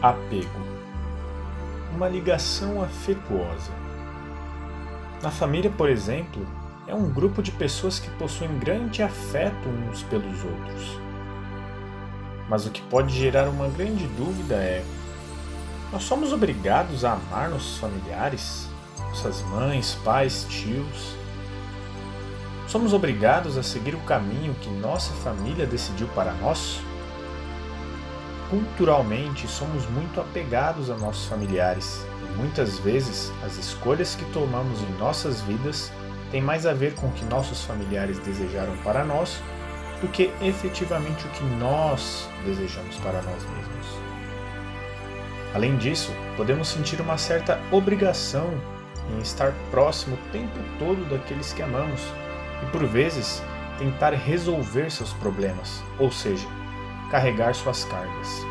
Apego uma ligação afetuosa. Na família, por exemplo, é um grupo de pessoas que possuem grande afeto uns pelos outros. Mas o que pode gerar uma grande dúvida é: nós somos obrigados a amar nossos familiares, nossas mães, pais, tios? Somos obrigados a seguir o caminho que nossa família decidiu para nós? Culturalmente, somos muito apegados a nossos familiares e muitas vezes as escolhas que tomamos em nossas vidas têm mais a ver com o que nossos familiares desejaram para nós do que efetivamente o que nós desejamos para nós mesmos. Além disso, podemos sentir uma certa obrigação em estar próximo o tempo todo daqueles que amamos e, por vezes, tentar resolver seus problemas, ou seja, carregar suas cargas.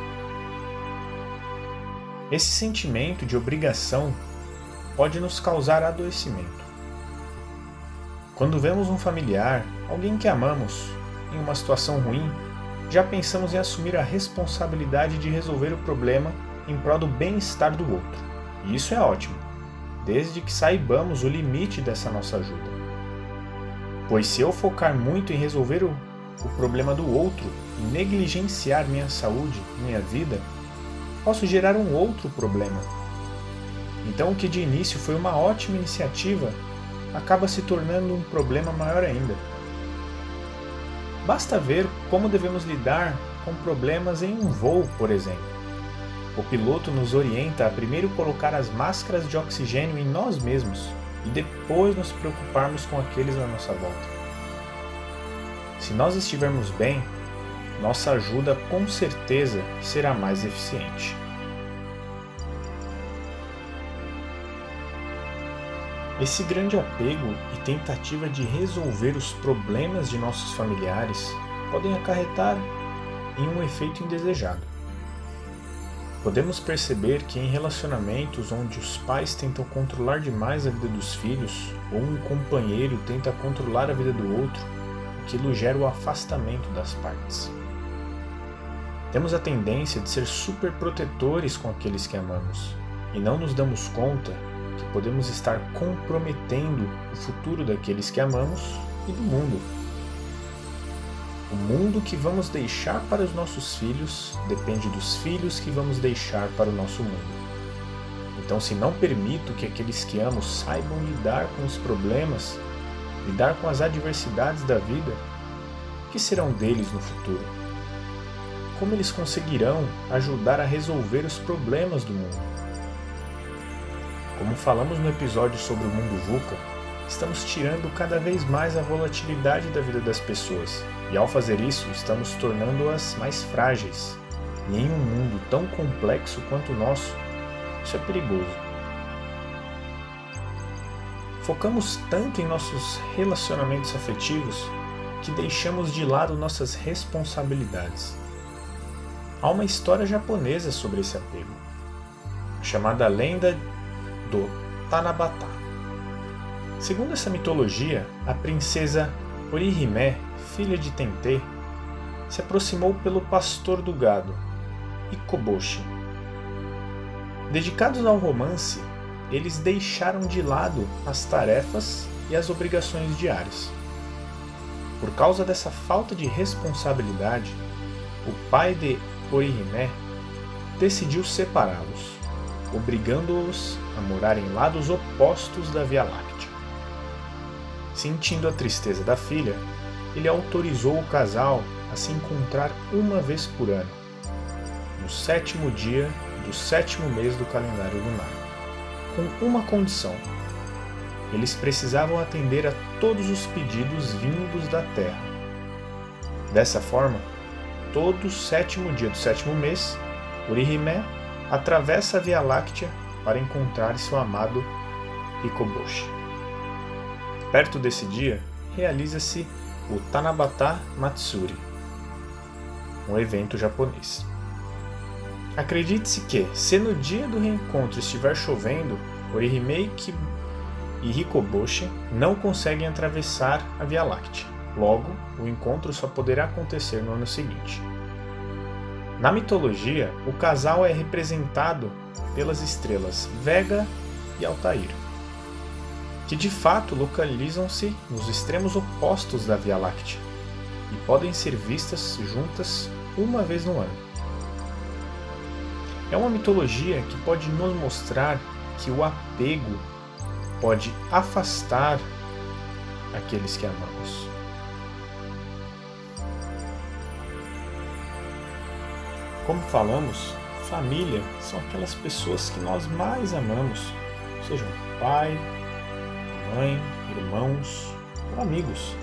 Esse sentimento de obrigação pode nos causar adoecimento. Quando vemos um familiar, alguém que amamos, em uma situação ruim, já pensamos em assumir a responsabilidade de resolver o problema em prol do bem-estar do outro. E isso é ótimo, desde que saibamos o limite dessa nossa ajuda. Pois se eu focar muito em resolver o o problema do outro e negligenciar minha saúde, minha vida, posso gerar um outro problema. Então, o que de início foi uma ótima iniciativa acaba se tornando um problema maior ainda. Basta ver como devemos lidar com problemas em um voo, por exemplo. O piloto nos orienta a primeiro colocar as máscaras de oxigênio em nós mesmos e depois nos preocuparmos com aqueles à nossa volta. Se nós estivermos bem, nossa ajuda com certeza será mais eficiente. Esse grande apego e tentativa de resolver os problemas de nossos familiares podem acarretar em um efeito indesejado. Podemos perceber que em relacionamentos onde os pais tentam controlar demais a vida dos filhos ou um companheiro tenta controlar a vida do outro, aquilo gera o afastamento das partes. Temos a tendência de ser super protetores com aqueles que amamos e não nos damos conta que podemos estar comprometendo o futuro daqueles que amamos e do mundo. O mundo que vamos deixar para os nossos filhos depende dos filhos que vamos deixar para o nosso mundo. Então, se não permito que aqueles que amo saibam lidar com os problemas lidar com as adversidades da vida, que serão deles no futuro? Como eles conseguirão ajudar a resolver os problemas do mundo? Como falamos no episódio sobre o mundo VUCA, estamos tirando cada vez mais a volatilidade da vida das pessoas, e ao fazer isso, estamos tornando-as mais frágeis. E em um mundo tão complexo quanto o nosso, isso é perigoso. Focamos tanto em nossos relacionamentos afetivos que deixamos de lado nossas responsabilidades. Há uma história japonesa sobre esse apego, chamada lenda do Tanabata. Segundo essa mitologia, a princesa Orihime, filha de Tentei, se aproximou pelo pastor do gado, Ikoboshi. Dedicados ao romance, eles deixaram de lado as tarefas e as obrigações diárias. Por causa dessa falta de responsabilidade, o pai de Orihime decidiu separá-los, obrigando-os a morar em lados opostos da Via Láctea. Sentindo a tristeza da filha, ele autorizou o casal a se encontrar uma vez por ano, no sétimo dia do sétimo mês do calendário lunar com uma condição: eles precisavam atender a todos os pedidos vindos da terra. Dessa forma, todo sétimo dia do sétimo mês, Orihime atravessa a Via Láctea para encontrar seu amado Hikoboshi. Perto desse dia, realiza-se o Tanabata Matsuri, um evento japonês. Acredite-se que, se no dia do reencontro estiver chovendo, Orihime e Hikoboshi não conseguem atravessar a Via Láctea. Logo, o encontro só poderá acontecer no ano seguinte. Na mitologia, o casal é representado pelas estrelas Vega e Altair, que de fato localizam-se nos extremos opostos da Via Láctea e podem ser vistas juntas uma vez no ano. É uma mitologia que pode nos mostrar que o apego pode afastar aqueles que amamos. Como falamos, família são aquelas pessoas que nós mais amamos, sejam pai, mãe, irmãos ou amigos.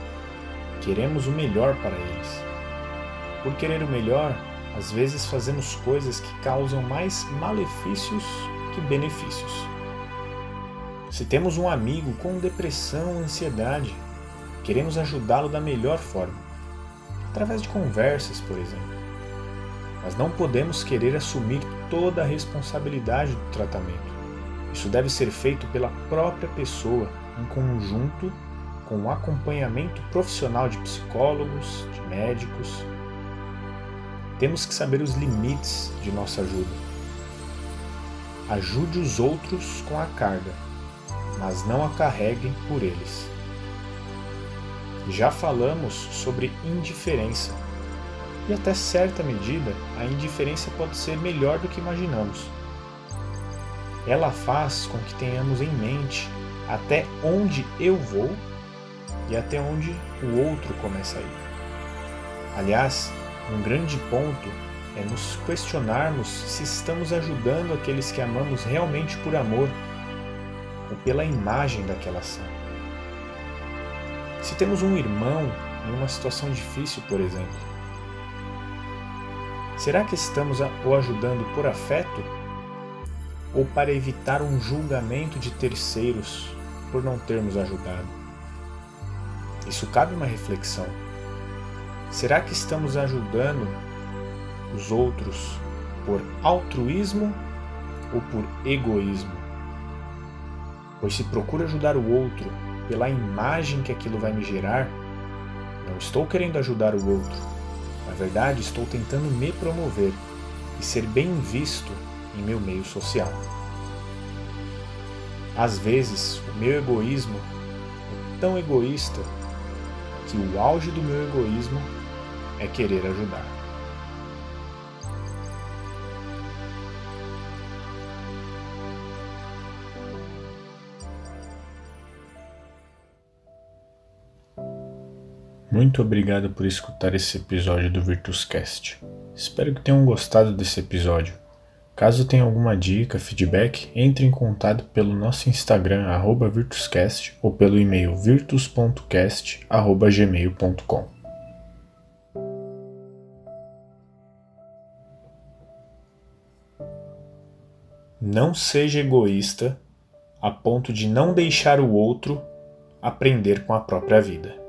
Queremos o melhor para eles. Por querer o melhor, às vezes fazemos coisas que causam mais malefícios que benefícios. Se temos um amigo com depressão ou ansiedade, queremos ajudá-lo da melhor forma, através de conversas, por exemplo. Mas não podemos querer assumir toda a responsabilidade do tratamento. Isso deve ser feito pela própria pessoa, em conjunto com o acompanhamento profissional de psicólogos, de médicos. Temos que saber os limites de nossa ajuda. Ajude os outros com a carga, mas não a carreguem por eles. Já falamos sobre indiferença, e até certa medida a indiferença pode ser melhor do que imaginamos. Ela faz com que tenhamos em mente até onde eu vou e até onde o outro começa a ir. Aliás, um grande ponto é nos questionarmos se estamos ajudando aqueles que amamos realmente por amor ou pela imagem daquela ação. Se temos um irmão em uma situação difícil, por exemplo, será que estamos o ajudando por afeto ou para evitar um julgamento de terceiros por não termos ajudado? Isso cabe uma reflexão. Será que estamos ajudando os outros por altruísmo ou por egoísmo? Pois se procuro ajudar o outro pela imagem que aquilo vai me gerar, não estou querendo ajudar o outro. Na verdade, estou tentando me promover e ser bem visto em meu meio social. Às vezes, o meu egoísmo é tão egoísta que o auge do meu egoísmo é querer ajudar. Muito obrigado por escutar esse episódio do Virtuscast. Espero que tenham gostado desse episódio. Caso tenha alguma dica, feedback, entre em contato pelo nosso Instagram @virtuscast ou pelo e-mail virtus.cast@gmail.com. Não seja egoísta a ponto de não deixar o outro aprender com a própria vida.